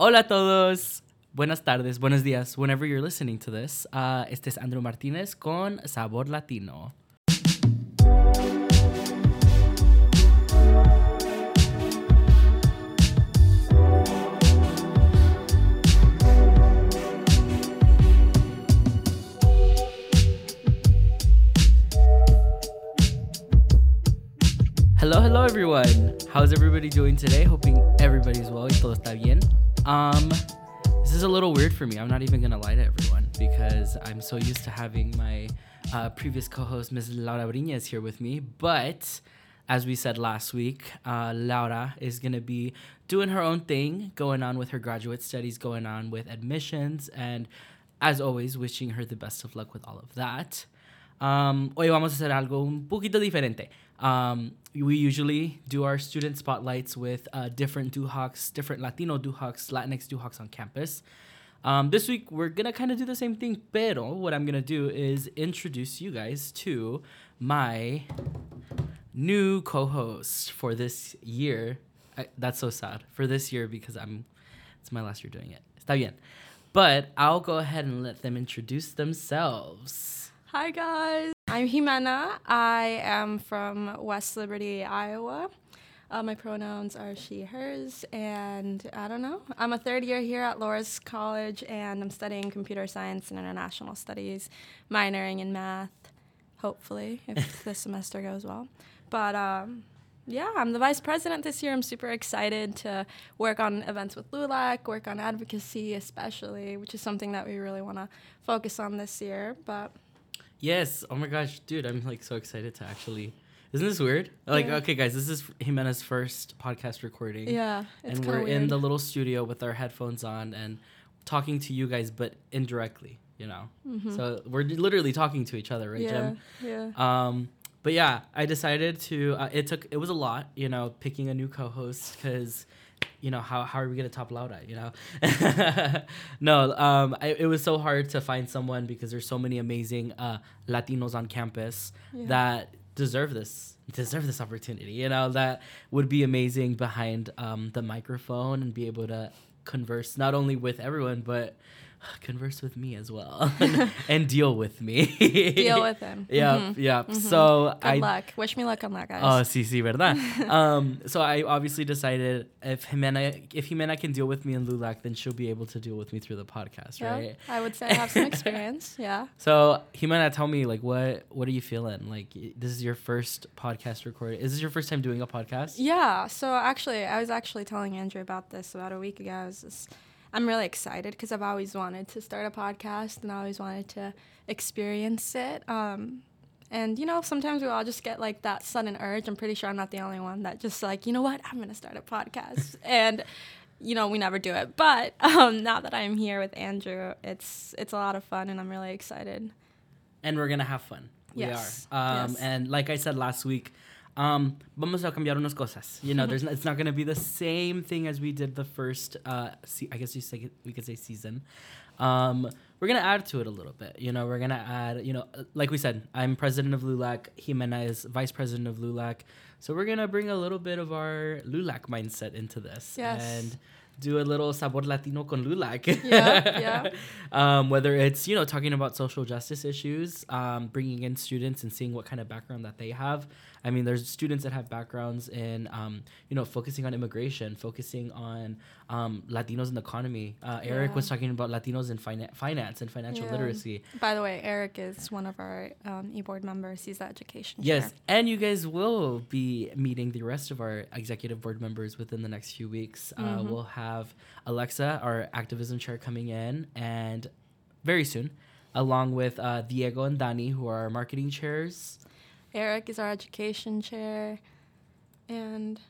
Hola a todos. Buenas tardes, buenos días, whenever you're listening to this. Uh, este es Andrew Martinez con Sabor Latino. Everyone. How's everybody doing today? Hoping everybody's well todo está bien. Um, this is a little weird for me. I'm not even gonna lie to everyone because I'm so used to having my uh, previous co-host Ms. Laura Briñez here with me. But as we said last week, uh, Laura is gonna be doing her own thing, going on with her graduate studies, going on with admissions, and as always, wishing her the best of luck with all of that. Um, hoy vamos a hacer algo un poquito diferente. Um, we usually do our student spotlights with uh, different Duhawks, different Latino Duhawks, Latinx Duhawks on campus. Um, this week, we're to kind of do the same thing, pero what I'm to do is introduce you guys to my new co-host for this year. I, that's so sad. For this year because I'm it's my last year doing it. Está bien. But I'll go ahead and let them introduce themselves. Hi guys, I'm Jimena. I am from West Liberty, Iowa. Uh, my pronouns are she, hers, and I don't know. I'm a third year here at Loras College, and I'm studying computer science and international studies, minoring in math, hopefully, if the semester goes well. But um, yeah, I'm the vice president this year. I'm super excited to work on events with LULAC, work on advocacy, especially, which is something that we really want to focus on this year. But Yes. Oh my gosh, dude, I'm like so excited to actually. Isn't this weird? Like, Yeah. okay, guys, this is Jimena's first podcast recording. yeah, it's and we're in the little studio with our headphones on and talking to you guys, but indirectly, you know. So we're literally talking to each other, right, yeah, Jim? yeah. Um, but yeah, I decided to. Uh, it took. It was a lot, you know, picking a new co-host because, you know, how how are we gonna top Laura? You know, no. Um, I, it was so hard to find someone because there's so many amazing uh, Latinos on campus Yeah. that deserve this deserve this opportunity. You know, that would be amazing behind um, the microphone and be able to converse not only with everyone but converse with me as well and deal with me Deal with him. yeah, Mhm. yeah. Mhm. So Good I. luck. Wish me luck on that, guys. Oh, sí, sí, verdad. um, so I obviously decided if Jimena, if Jimena can deal with me in LULAC, then she'll be able to deal with me through the podcast, yeah, right? I would say I have some experience. Yeah. So Jimena, tell me, like, what what are you feeling? Like, this is your first podcast recording. Is this your first time doing a podcast? Yeah. So actually, I was actually telling Andrew about this about a week ago. I was just, I'm really excited because I've always wanted to start a podcast and I always wanted to experience it. Um, and you know, sometimes we all just get like that sudden urge. I'm pretty sure I'm not the only one that just like, you know what, I'm gonna start a podcast. and you know, we never do it. But um, now that I'm here with Andrew, it's it's a lot of fun and I'm really excited. and we're gonna have fun. Yes, We are. Um, yes. And like I said last week, um, vamos a cambiar unas cosas. You know, there's n- it's not gonna be the same thing as we did the first. Uh, se- I guess you say we could say season. Um, we're gonna add to it a little bit. You know, we're gonna add. You know, uh, like we said, I'm president of LULAC. Jimena is vice president of LULAC. So we're gonna bring a little bit of our LULAC mindset into this Yes. and do a little sabor latino con LULAC. Yeah, yeah. um, whether it's you know talking about social justice issues, um, bringing in students and seeing what kind of background that they have. I mean, there's students that have backgrounds in um, you know focusing on immigration, focusing on um, Latinos in the economy. Uh, Eric Yeah. was talking about Latinos in fina- finance and financial Yeah. literacy. By the way, Eric is one of our um, e-board members. He's the education Yes, chair. and you guys will be meeting the rest of our executive board members within the next few weeks. Uh, Mhm. we'll have Alexa, our activism chair, coming in, and very soon, along with uh, Diego and Dani, who are our marketing chairs. Eric is our education chair, and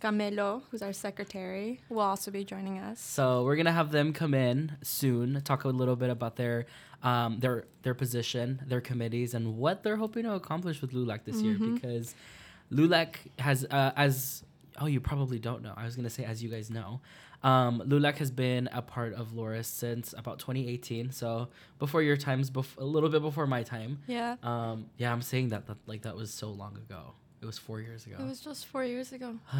Camelo, who's our secretary, will also be joining us. So we're gonna have them come in soon, talk a little bit about their um, their their position, their committees, and what they're hoping to accomplish with LULAC this year. Mhm. Because LULAC has, uh, as oh, you probably don't know. I was gonna say, as you guys know, um, LULAC has been a part of Loras since about 2018. So before your times, bef- a little bit before my time. Yeah, Um, yeah, I'm saying that, that like that was so long ago. It was four years ago. it was just four years ago.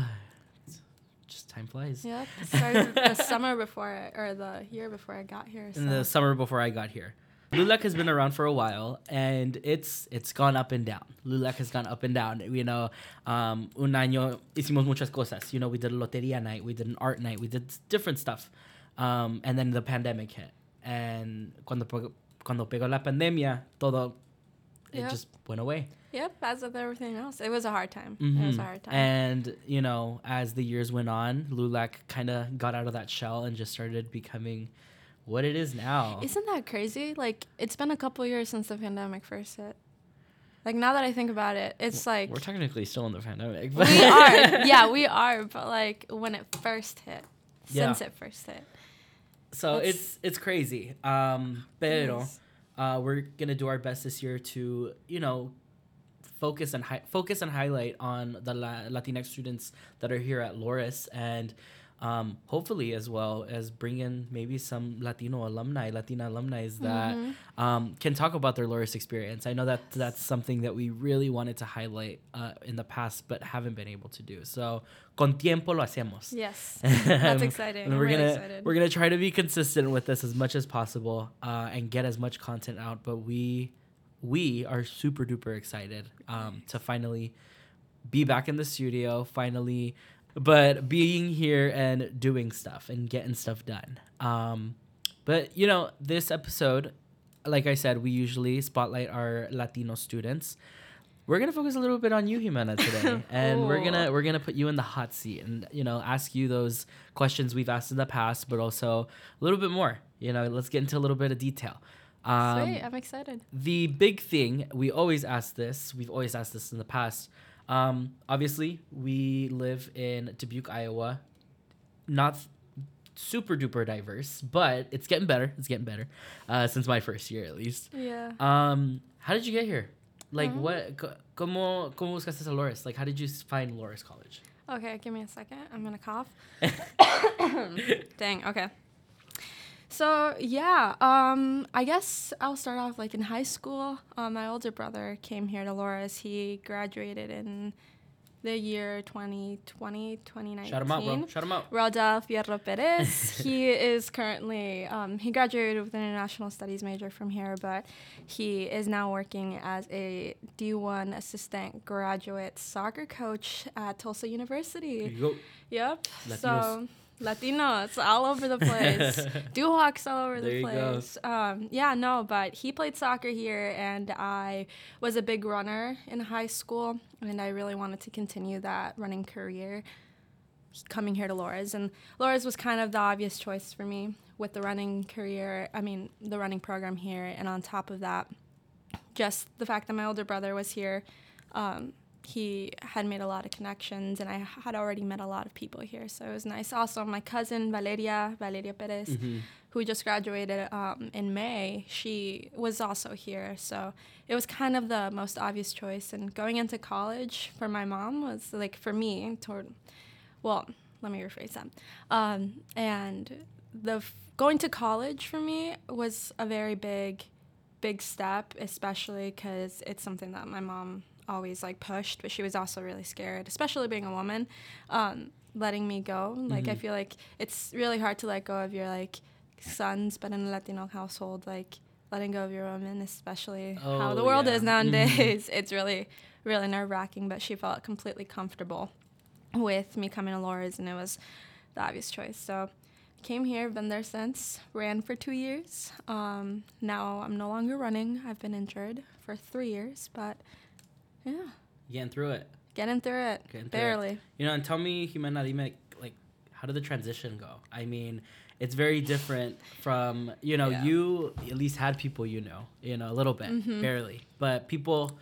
just time flies. Yeah, started the summer before, I, or the year before I got here. So. In the summer before I got here. LULAC has been around for a while, and it's it's gone up and down. LULAC has gone up and down. You know, um, un año hicimos muchas cosas. You know, we did a loteria night, we did an art night, we did different stuff, um, and then the pandemic hit. And cuando cuando pegó la pandemia, todo it Yeah. just went away. Yep, as with everything else, it was a hard time. It was a Mhm. hard time. And you know, as the years went on, LULAC kind of got out of that shell and just started becoming what it is now. Isn't that crazy? Like it's been a couple years since the pandemic first hit. Like now that I think about it, it's like We're technically still in the pandemic. But we are. Yeah, we are. But like when it first hit, Yeah. since it first hit. So That's- it's it's crazy. Um, pero uh, we're gonna do our best this year to you know focus and hi- focus and highlight on the La- Latinx students that are here at Loras and. Um, hopefully, as well as bring in maybe some Latino alumni, Latina alumni that Mhm. um, can talk about their Loras experience. I know that that's something that we really wanted to highlight uh, in the past, but haven't been able to do. So, con tiempo lo hacemos. Yes, that's exciting. we're really gonna excited. we're gonna try to be consistent with this as much as possible uh, and get as much content out. But we we are super duper excited um, to finally be back in the studio. Finally, but being here and doing stuff and getting stuff done. Um, but you know, this episode, like I said, we usually spotlight our Latino students. We're gonna focus a little bit on you, Jimena, today, and we're gonna we're gonna put you in the hot seat and you know ask you those questions we've asked in the past, but also a little bit more. You know, let's get into a little bit of detail. Um, Sweet, I'm excited. the big thing we always ask this we've always asked this in the past um, obviously we live in dubuque iowa not super duper diverse but it's getting better it's getting better uh, since my first year at least Yeah. um, how did you get here like Um, what co- como como buscaste a Loras like how did you find Loras college Okay, give me a second. I'm gonna cough. Dang. Okay. So yeah, um, I guess I'll start off like in high school. Um, my older brother came here to Loras. He graduated in the year 2020, 2019. shout him out bro shout him out Rodel Fierro Perez. he is currently, um, he graduated with an international studies major from here, but he is now working as a D1 assistant graduate soccer coach at Tulsa There University. you go Yep. Latinos. So, Latinos all over the place. Duhawks all over There the place. Um, yeah, no, but he played soccer here, and I was a big runner in high school, and I really wanted to continue that running career coming here to Loras. And Loras was kind of the obvious choice for me with the running career, I mean, the running program here. And on top of that, just the fact that my older brother was here. Um, he had made a lot of connections, and I had already met a lot of people here, so it was nice. Also, my cousin Valeria, Valeria Perez, Mhm. who just graduated um, in May, she was also here. So it was kind of the most obvious choice. And going into college for my mom was like, for me, toward, well, let me rephrase that. Um, and the f- going to college for me was a very big, big step, especially because it's something that my mom always like pushed, but she was also really scared, especially being a woman, um, letting me go. Like I Mhm. feel like it's really hard to let go of your like sons, but in a Latino household, like letting go of your woman, especially how the Oh, world yeah. is nowadays, it's really, really nerve wracking. But she felt completely comfortable with me coming to Loras, and it was the obvious choice. So came here, been there since, ran for two years. Um, now I'm no longer running. I've been injured for three years, but yeah, getting through it getting through it. Getting through it. barely. You know, and tell me, Jimena, dime, like, how did the transition go? I mean, it's very different from, you know, Yeah. you at least had people you know, you know, a little bit, Mhm. barely. But people,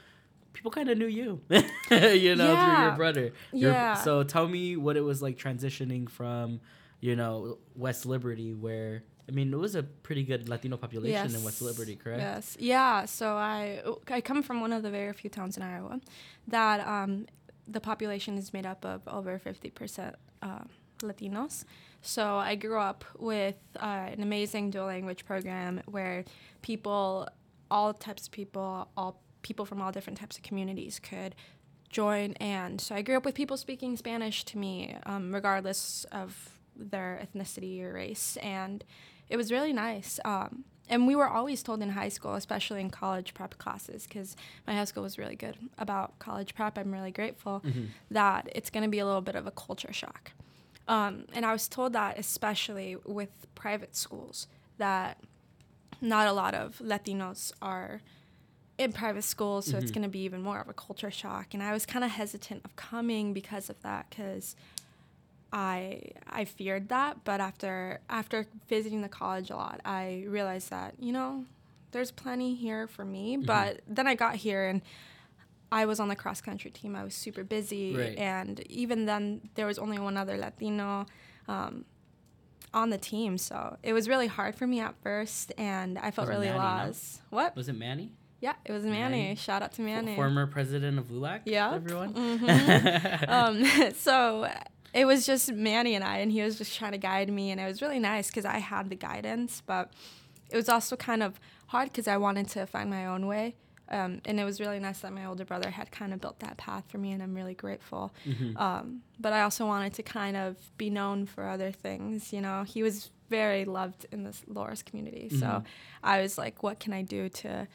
people kind of knew you, you know, through your Yeah. brother. Your- Yeah. So tell me what it was like transitioning from, you know, West Liberty, where, I mean, it was a pretty good Latino population in West Liberty, correct? Yes. Yeah. So I I come from one of the very few towns in Iowa that um, the population is made up of over fifty percent uh, Latinos. So I grew up with uh, an amazing dual language program where people, all types of people, all people from all different types of communities could join. And so I grew up with people speaking Spanish to me, um, regardless of their ethnicity or race. And it was really nice. Um, and we were always told in high school, especially in college prep classes, because my high school was really good about college prep. I'm really grateful Mhm. that it's going to be a little bit of a culture shock. Um, and I was told that, especially with private schools, that not a lot of Latinos are in private schools, so it's Mhm. going to be even more of a culture shock. And I was kind of hesitant of coming because of that, because I I feared that. But after after visiting the college a lot, I realized that you know there's plenty here for me. Mhm. But then I got here and I was on the cross country team. I was super busy, Right. and even then there was only one other Latino. Um, on the team, so it was really hard for me at first, and I felt Was really Manny, no? lost. What? Was it Manny? Yeah, it was Manny. Manny. Shout out to F- Manny. Former president of LULAC? Yeah. Everyone? Mhm. um, so it was just Manny and I, and he was just trying to guide me, and it was really nice because I had the guidance, but it was also kind of hard because I wanted to find my own way. Um, and it was really nice that my older brother had kind of built that path for me, and I'm really grateful. Mhm. Um, but I also wanted to kind of be known for other things. You know, he was very loved in this Loras community, so Mhm. I was like, what can I do to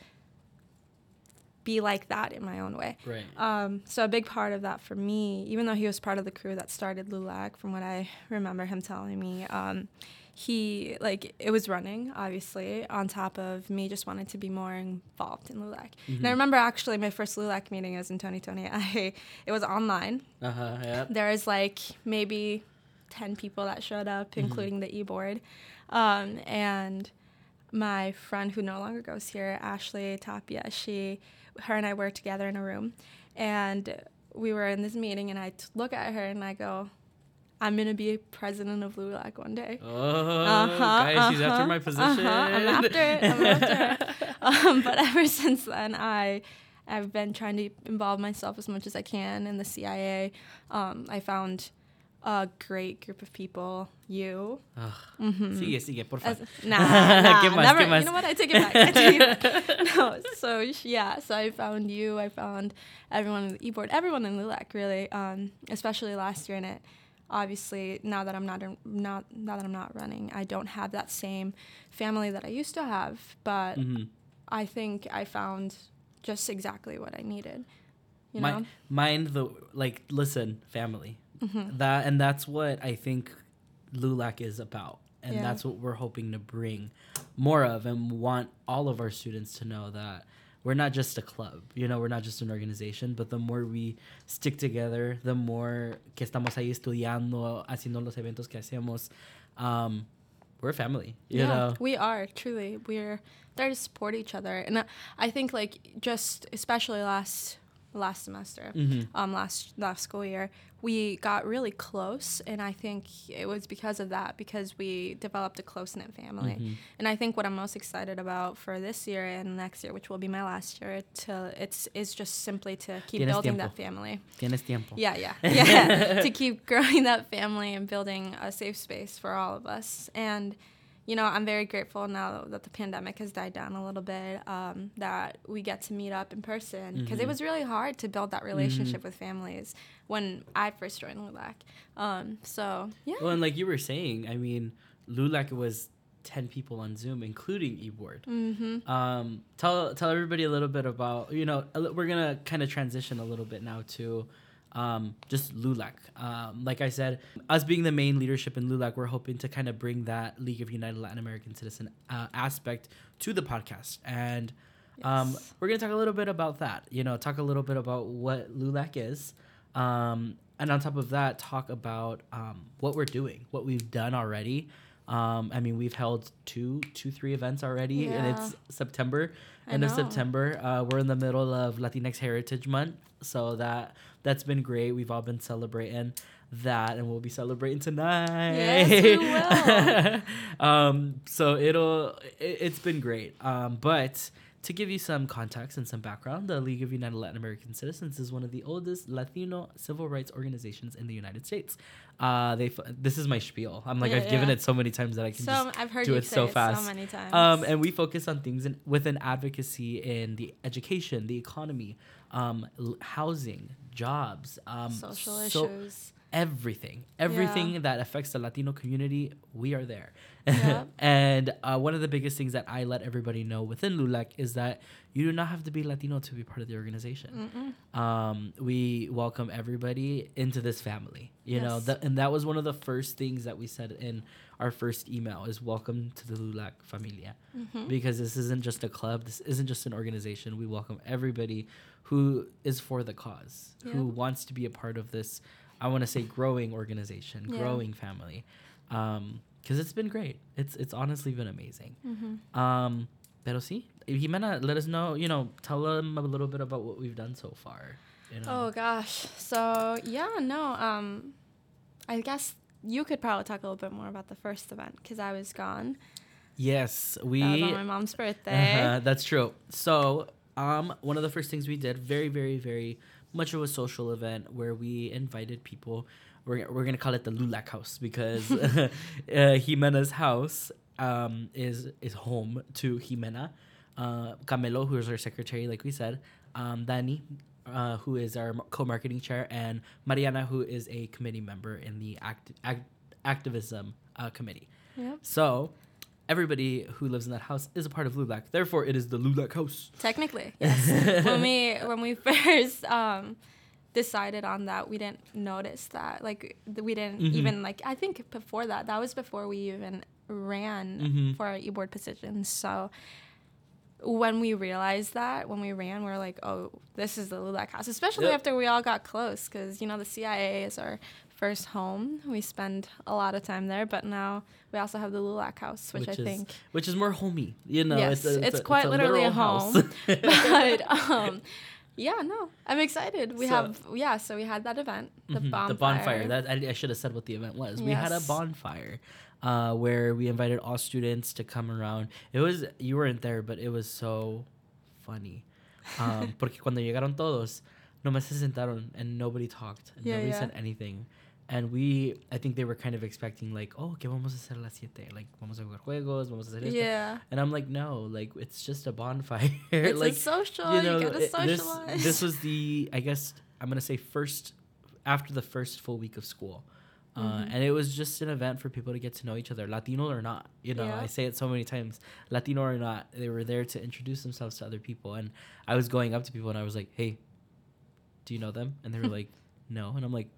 be like that in my own way? Right. Um, so a big part of that for me, even though he was part of the crew that started LULAC, from what I remember him telling me, um, he like it was running obviously on top of me just wanted to be more involved in LULAC. And I Mhm. remember actually my first LULAC meeting was in 2020. I it was online. Uh-huh, yeah. There was like maybe 10 people that showed up, Mhm. including the e-board, um, and my friend who no longer goes here, Ashley Tapia, she, her and I were together in a room, and we were in this meeting, and I t- look at her and I go, "I'm gonna be president of LULAC one day." Oh, Uh-huh, guys, he's after uh-huh, my position. uh-huh, I'm after it, I'm after it. um, but ever since then, I I've been trying to involve myself as much as I can in the CIA. Um, I found a great group of people. You. Ugh. Mm-hmm. Sigue, sigue, por As, favor. nah, nah, ¿Qué más, never. qué más? You know what? I take it back. I take it back. no, so yeah, so I found you. I found everyone in the e-board, everyone in LULAC, really, um, especially last year. And it obviously now that I'm not in- not now that I'm not running, I don't have that same family that I used to have. But Mhm. I think I found just exactly what I needed. You know. mind the like listen family Mhm. that and that's what i think lulac is about and Yeah. that's what we're hoping to bring more of and want all of our students to know that we're not just a club you know we're not just an organization but the more we stick together the more que estamos ahí estudiando haciendo los eventos que hacemos um, we're a family you know we are truly. We're there to support each other, and I think like just especially last last semester, Mhm. um, last last school year, we got really close, and I think it was because of that because we developed a close knit family. Mhm. And I think what I'm most excited about for this year and next year, which will be my last year, to it's is just simply to keep Tienes building tiempo. that family. tienes tiempo Yeah, yeah, yeah. to keep growing that family and building a safe space for all of us. And, you know, I'm very grateful now that the pandemic has died down a little bit um, that we get to meet up in person because Mhm. it was really hard to build that relationship with families when I first joined LULAC. Um, so, yeah. Well, and like you were saying, I mean, LULAC was 10 people on Zoom, including eBoard. Mm-hmm. Um, tell tell everybody a little bit about, you know, we're going to kind of transition a little bit now to um, just LULAC. Um, like I said, us being the main leadership in LULAC, we're hoping to kind of bring that League of United Latin American Citizen uh, aspect to the podcast. And um, Yes. we're going to talk a little bit about that, you know, talk a little bit about what LULAC is. Um, and on top of that, talk about um, what we're doing, what we've done already. Um, I mean, we've held two, two, three events already, and it's September, I end of. September. Uh, we're in the middle of Latinx Heritage Month, so that that's been great. We've all been celebrating that, and we'll be celebrating tonight. Yes, we um, so it'll, it, it's been great. Um, but to give you some context and some background, the League of United Latin American Citizens is one of the oldest Latino civil rights organizations in the United States. Uh, they f- this is my spiel. I'm like Yeah, I've given it so many times that I can So just I've heard do you it say so it fast. so many times. um, and we focus on things in, within advocacy in the education, the economy, um, l- housing, jobs, um, social so- issues. everything everything that affects the latino community we are there Yep. and uh, one of the biggest things that i let everybody know within lulac is that you do not have to be latino to be part of the organization. Um, we welcome everybody into this family you know? Yes. and that was one of the first things that we said in our first email is welcome to the lulac familia. Mhm. because this isn't just a club this isn't just an organization. We welcome everybody who is for the cause who wants to be a part of this i want to say growing organization Yeah. growing family. Um because it's been great it's it's honestly been amazing Mhm. um pero sí Jimena, let us know you know tell them a little bit about what we've done so far you know Oh gosh. So yeah, no. Um, I guess you could probably talk a little bit more about the first event because I was gone. yes we That was on my mom's birthday. Uh-huh, that's true. So, um, one of the first things we did, very, very, very much of a social event where we invited people. We're, we're gonna call it the Lulac House because uh, Jimena's house um, is is home to Jimena, uh, Camelo, who is our secretary, like we said, um, Dani, uh, who is our co-marketing chair, and Mariana, who is a committee member in the act, act activism uh, committee. Yep. So everybody who lives in that house is a part of Lulac. Therefore, it is the Lulac house. Technically, yes. when we when we first um, decided on that, we didn't notice that. Like we didn't Mhm. even like. I think before that, that was before we even ran Mhm. for our e-board positions. So when we realized that, when we ran, we are like, oh, this is the Lulac house. Especially Yep. after we all got close, because you know the CIA is our first home. We spend a lot of time there, but now we also have the Lulac house, which, Which I is think Which is more homey, you know. Yes, it's quite literally a home. but um, yeah, no, I'm excited. We So- have yeah, so we had that event, the Mhm, bonfire. The bonfire. That I, I should have said what the event was. We had a bonfire, uh, where we invited all students to come around. It was you weren't there, but it was so funny, um, porque cuando llegaron todos, nomás se sentaron and nobody talked. And Yeah, nobody yeah. said anything. And we, I think they were kind of expecting like, oh, ¿qué vamos a hacer a las siete? Like, vamos a jugar juegos, vamos a hacer esto. yeah, And I'm like, no, like it's just a bonfire. it's like a social. You, gotta it- this, socialize. this was the, I guess I'm gonna say first after the first full week of school, uh, Mhm. and it was just an event for people to get to know each other, Latino or not. You know, Yeah. I say it so many times, Latino or not. They were there to introduce themselves to other people, and I was going up to people and I was like, hey, do you know them? And they were like, no, and I'm like,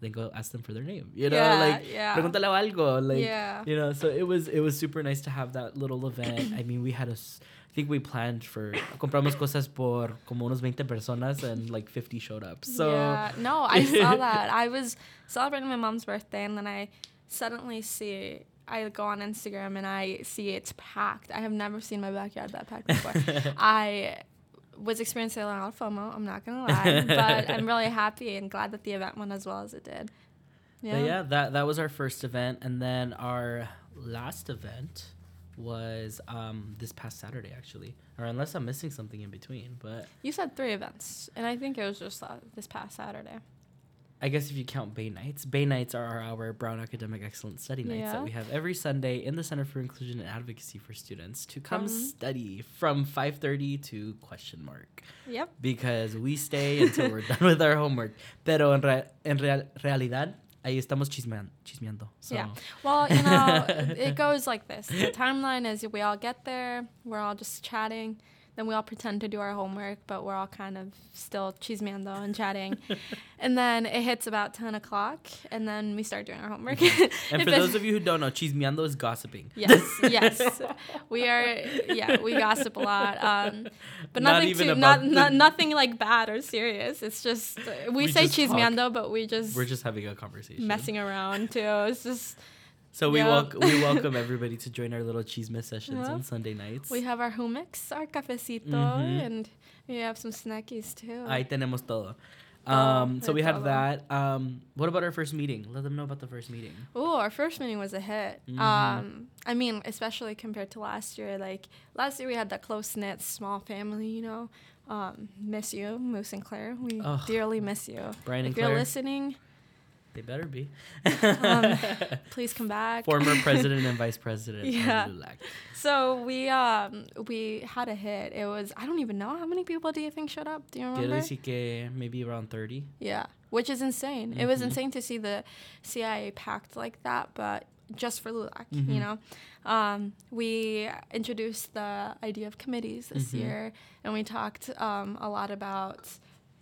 then go ask them for their name. You know, yeah, like yeah, pregúntale algo, like yeah. you know so it was it was super nice to have that little event i mean we had a i think we planned for compramos cosas por como unos 20 personas and like 50 showed up so yeah. no, I saw that. I was celebrating my mom's birthday, and then I suddenly see. I go on Instagram and I see it's packed. I have never seen my backyard that packed before. I was experiencing a lot of FOMO. I'm not gonna lie, but I'm really happy and glad that the event went as well as it did. yeah. yeah that that was our first event and then our last event was um this past saturday actually or unless i'm missing something in between but You said three events, and I think it was just uh, this past Saturday. I guess if you count Bay Nights, Bay Nights are our Brown Academic Excellence Study Nights Yeah. that we have every Sunday in the Center for Inclusion and Advocacy for Students to come study from 5:30 to question mark Yep. because we stay until we're done with our homework. Pero en, re- en real- realidad ahí estamos chismean- chismeando. So, Yeah. Well, you know, it goes like this. The timeline is we all get there, we're all just chatting, then we all pretend to do our homework, but we're all kind of still chismeando and chatting. and then it hits about 10 o'clock, and then we start doing our homework. And for those of you who don't know, chismeando is gossiping. Yes, yes. We are, yeah, we gossip a lot. Um, but Not nothing too, not, not, nothing like bad or serious. It's just, we, We say just talk. chismeando, but we just, We're just having a conversation. messing around too. It's just, So we Yeah. welcome we welcome everybody to join our little chisme sessions Yeah. on Sunday nights. We have our hummus, our cafecito, Mhm. and we have some snackies too. Ahí tenemos todo. Um, so we had that. Um, what about our first meeting? Let them know about the first meeting. Oh, our first meeting was a hit. Mhm. Um, I mean, especially compared to last year. Like last year, we had that close knit, small family. You know, um, miss you, Moose and Claire. We Ugh. dearly miss you. Brian and if you're Claire, listening, they better be. Um, please come back. Former president and vice president. Yeah. So we um we had a hit. It was I don't even know how many people do you think showed up? Do you Quiero remember? decir que maybe around 30. Yeah, which is insane. It was Mhm. insane to see the CIA packed like that, but just for LULAC, Mhm. you know. Um, we introduced the idea of committees this Mhm. year, and we talked um, a lot about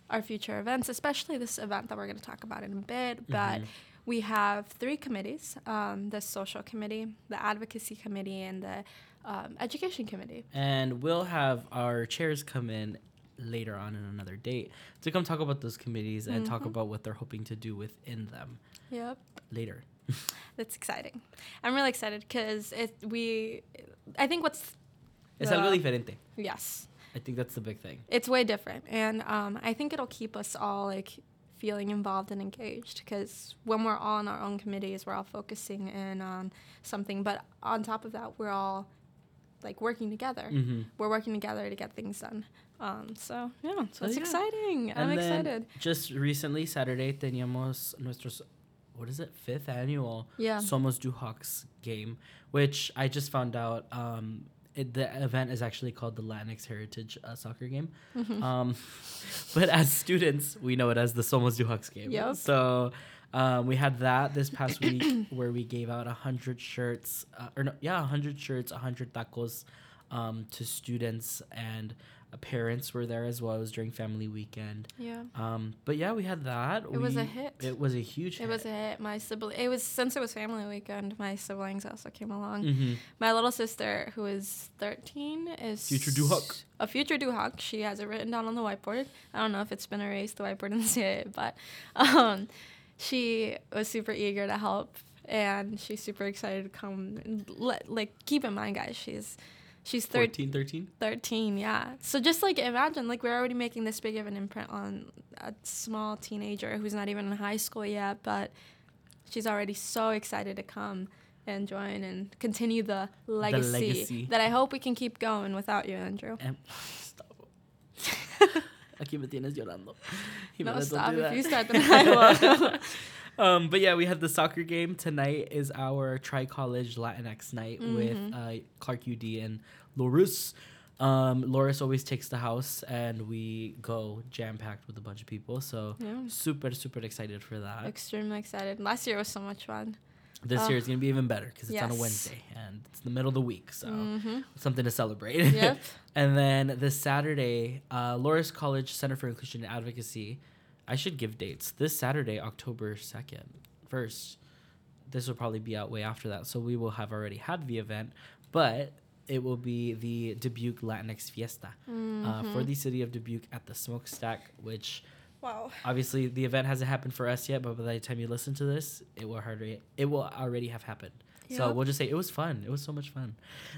our future events, especially this event that we're going to talk about in a bit. But Mhm. we have three committees: um, the social committee, the advocacy committee, and the um, education committee. And we'll have our chairs come in later on in another date to come talk about those committees and talk Mhm. about what they're hoping to do within them Yep. later. That's exciting. I'm really excited because it we I think what's Es the- algo diferente. yes I think that's the big thing. it's way different. And um, I think it'll keep us all like feeling involved and engaged because when we're all on our own committees we're all focusing in on something. But on top of that we're all like working together. Hmm we're working together to get things done. Um, so yeah so So, it's yeah. exciting. I'm then excited. Just recently, Saturday, teníamos nuestros, what is it, fifth annual yeah. Somos Duhawks game, which I just found out. Um, it, the event is actually called the Latinx Heritage uh, Soccer Game. Mhm. Um, but as students, we know it as the Somos Duhawks game. Yep. So um, we had that this past week where we gave out a hundred shirts, uh, or no, yeah, a hundred shirts, a hundred tacos um, to students and parents were there as well. It was during family weekend. yeah Um, but yeah, we had that. It was a hit. It was a huge. Hit. It was a hit. My sibling. It was since it was family weekend. My siblings also came along. hmm My little sister, who is thirteen, is Future Duhawk. A future Duhawk. She has it written down on the whiteboard. I don't know if it's been erased, the whiteboard in the CIA, but um, she was super eager to help, and she's super excited to come. And let, like, keep in mind, guys, she's she's 13, 13, 13? 13 yeah so just like imagine like we're already making this big of an imprint on a small teenager who's not even in high school yet but she's already so excited to come and join and continue the legacy, legacy. that i hope we can keep going without you andrew Em- stop. Aquí me tienes llorando. no stop do if you start then i will um, but yeah, we have the soccer game tonight. Is our tri college Latinx night with Mhm. uh, Clarke UD and Loras. Um, Loras always takes the house, and we go jam packed with a bunch of people. So yeah super super excited for that. extremely excited last year was so much fun This year is gonna be even better because it's on a. Wednesday and it's the middle of the week, so hmm something to celebrate. yep And then this Saturday, uh, Loras College Center for Inclusion and Advocacy. I should give dates. This Saturday, October 2nd, 1st. This will probably be out way after that. So we will have already had the event, but it will be the Dubuque Latinx Fiesta uh, for Mhm. the city of Dubuque at the Smokestack, which wow obviously the event hasn't happened for us yet, but by the time you listen to this, it will already it will already have happened. So we'll just say it was fun. It was so much fun.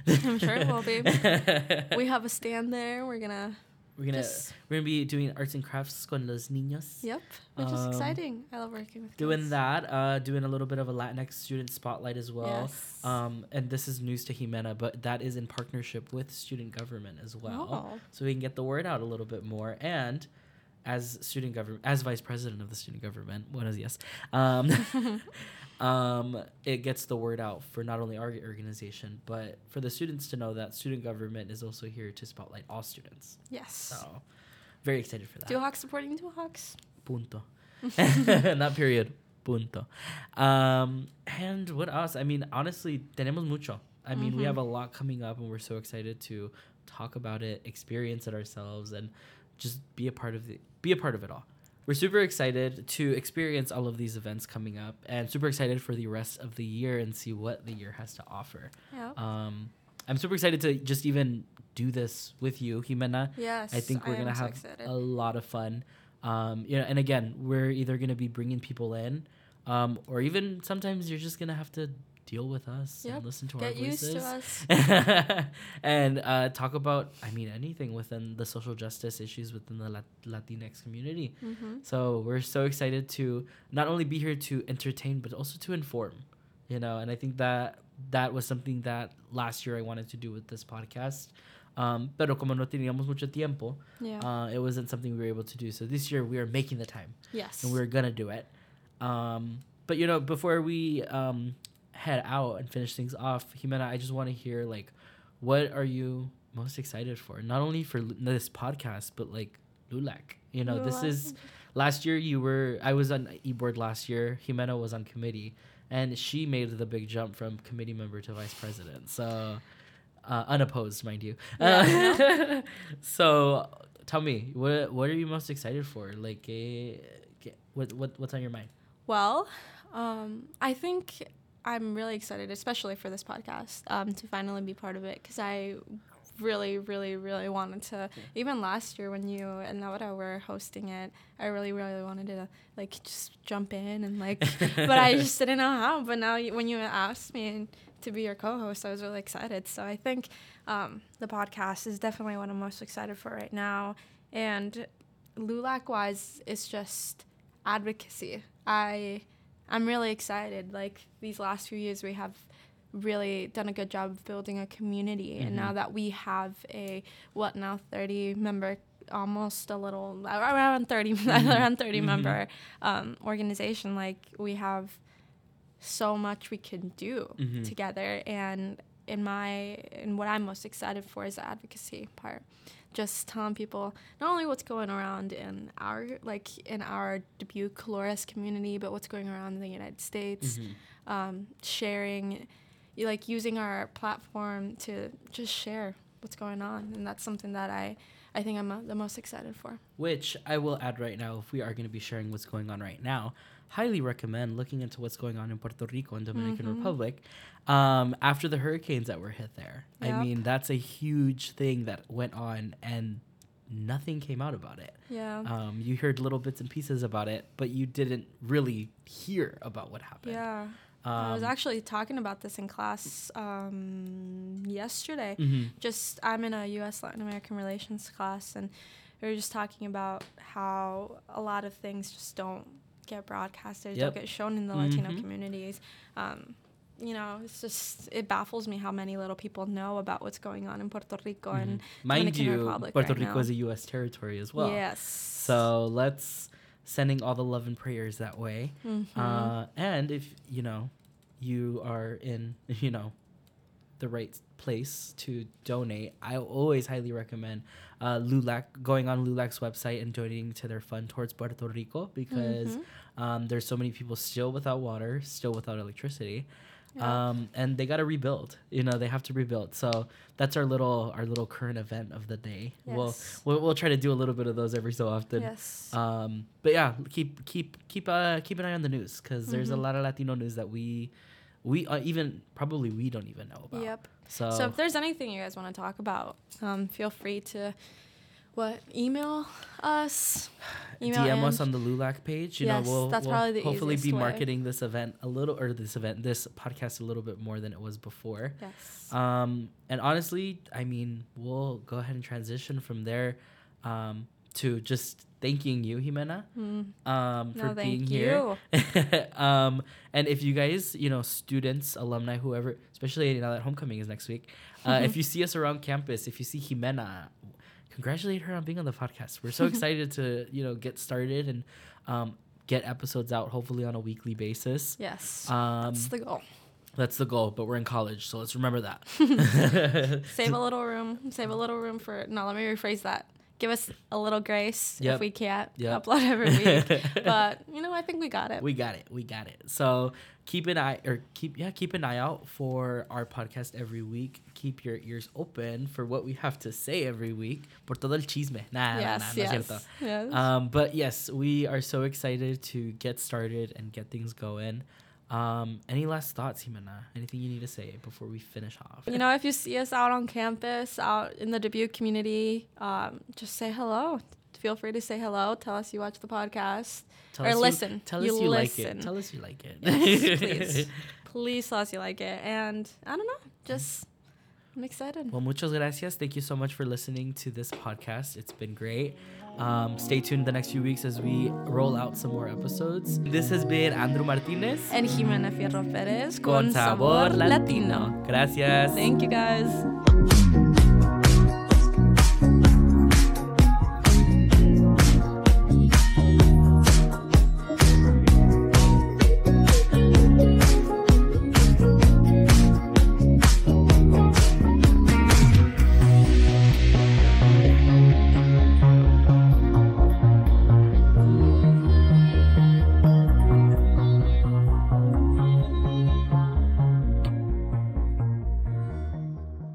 I'm sure it will be. we have a stand there we're gonna We're gonna just we're gonna be doing arts and crafts con los niños. Yep, which is Um, exciting. I love working with Doing kids. that, uh, doing a little bit of a Latinx student spotlight as well. Yes. Um, and this is news to Jimena, but that is in partnership with student government as well, Oh. so we can get the word out a little bit more. And as student government, as vice president of the student government, buenos dias. Um, um, it gets the word out for not only our organization, but for the students to know that student government is also here to spotlight all students. yes. So, very excited for that. Duhawks supporting Duhawks. Punto. Not period. Punto. Um, and what else? I mean, honestly, tenemos mucho. I mean, we Mhm. have a lot coming up, and we're so excited to talk about it, experience it ourselves, and just be a part of the be a part of it all. We're super excited to experience all of these events coming up, and super excited for the rest of the year and see what the year has to offer. Yeah. Um, I'm super excited to just even do this with you, Jimena. yes. I think we're gonna so have a lot of fun. Um, you know, and again, we're either gonna be bringing people in, um, or even sometimes you're just gonna have to deal with us Yep. and listen to Get our voices. to us. and uh, talk about, I mean, anything within the social justice issues within the Lat- Latinx community. hmm So we're so excited to not only be here to entertain, but also to inform. You know, and I think that that was something that last year I wanted to do with this podcast. Um, pero como no teníamos mucho tiempo, Yeah. uh, it wasn't something we were able to do. So this year we are making the time yes. and we're gonna do it. Um, but you know, before we um, head out and finish things off, Jimena, I just want to hear like, what are you most excited for? Not only for l- this podcast, but like LULAC. You know, this is last year. You were I was on e board last year. Jimena was on committee, and she made the big jump from committee member to vice president. So. Uh, unopposed, mind you. Yeah, Uh, so, tell me, what what are you most excited for? Like, eh, what what what's on your mind? Well, um, I think I'm really excited, especially for this podcast, um, to finally be part of it because I really, really, really wanted to. Even last year when you and Laura were hosting it, I really, really wanted to like just jump in and like, but I just didn't know how. But now you, when you asked me to be your co-host, I was really excited. So I think um, the podcast is definitely what I'm most excited for right now, and LULAC wise, it's just advocacy. I I'm really excited. Like these last few years, we have really done a good job of building a community, and now that we have a what now 30 member, almost a little around 30 around 30 Mhm. member um, organization, like we have so much we can do Mhm. together and in my and what i'm most excited for is the advocacy part just telling people not only what's going around in our like in our dubuque Colores community but what's going around in the united states Mhm. um, sharing like using our platform to just share what's going on and that's something that i i think i'm uh, the most excited for Which I will add right now, if we are going to be sharing what's going on right now, highly recommend looking into what's going on in Puerto Rico and Dominican Mhm. Republic um, after the hurricanes that were hit there. I mean, that's a huge thing that went on, and nothing came out about it. yeah Um, you heard little bits and pieces about it, but you didn't really hear about what happened. yeah Um, i was actually talking about this in class um, yesterday mhm. just I'm in a U.S. Latin American relations class, and we were just talking about how a lot of things just don't get broadcasted, Yep. don't get shown in the Latino Mhm. communities. Um, you know, it's just it baffles me how many little people know about what's going on in Puerto Rico and Mhm. Mind Dominican you, Republic Puerto right Rico now. is a U.S. territory as well. yes. So let's sending all the love and prayers that way. Mhm. Uh, and if you know you are in you know the right place to donate, I always highly recommend uh, LULAC going on LULAC's website and donating to their fund towards Puerto Rico because Mhm. um, there's so many people still without water, still without electricity. Yeah. Um, and they got to rebuild. You know, they have to rebuild. So that's our little our little current event of the day. We'll, we'll we'll try to do a little bit of those every so often. yes. Um, but yeah, keep keep keep uh keep an eye on the news because there's a Mhm. lot of Latino news that we we uh, even probably we don't even know about. Yep. So, So if there's anything you guys want to talk about, um, feel free to what email us. DM us on the LULAC page. You Yes, know, we'll, that's we'll probably the hopefully be way. marketing this event a little or this event this podcast a little bit more than it was before. Yes. Um, and honestly, I mean, we'll go ahead and transition from there um, to just thanking you, Jimena, Mm. um, No, for being here. you. um, and if you guys, you know, students, alumni, whoever, especially now that homecoming is next week, uh, if you see us around campus, if you see Jimena, congratulate her on being on the podcast. We're so excited to, you know, get started and um, get episodes out hopefully on a weekly basis. Yes. Um, That's the goal. that's the goal, but we're in college, so let's remember that. Save a little room. Save a little room for. No, let me rephrase that. Give us a little grace Yep. if we can't Yep. upload every week. but you know, I think we got it. we got it. We got it. So keep an eye or keep yeah keep an eye out for our podcast every week. Keep your ears open for what we have to say every week. Por todo el chisme. Nah, nah, yes. nah, no es yes. yes. Um, but yes, we are so excited to get started and get things going. Um, any last thoughts, Jimena? Anything you need to say before we finish off? you know, if you see us out on campus, out in the Dubuque community, um, just say hello. Feel free to say hello. Tell us you watch the podcast. Tell or us you- listen. tell You us you like it. Tell us you like it. Yes, please. Please tell us you like it. And I don't know, just I'm excited. Well, muchas gracias. Thank you so much for listening to this podcast. It's been great. Um, stay tuned the next few weeks as we roll out some more episodes. This has been Andrew Martinez. And Jimena Fierro Perez Con Sabor Latino. Gracias. Thank you guys.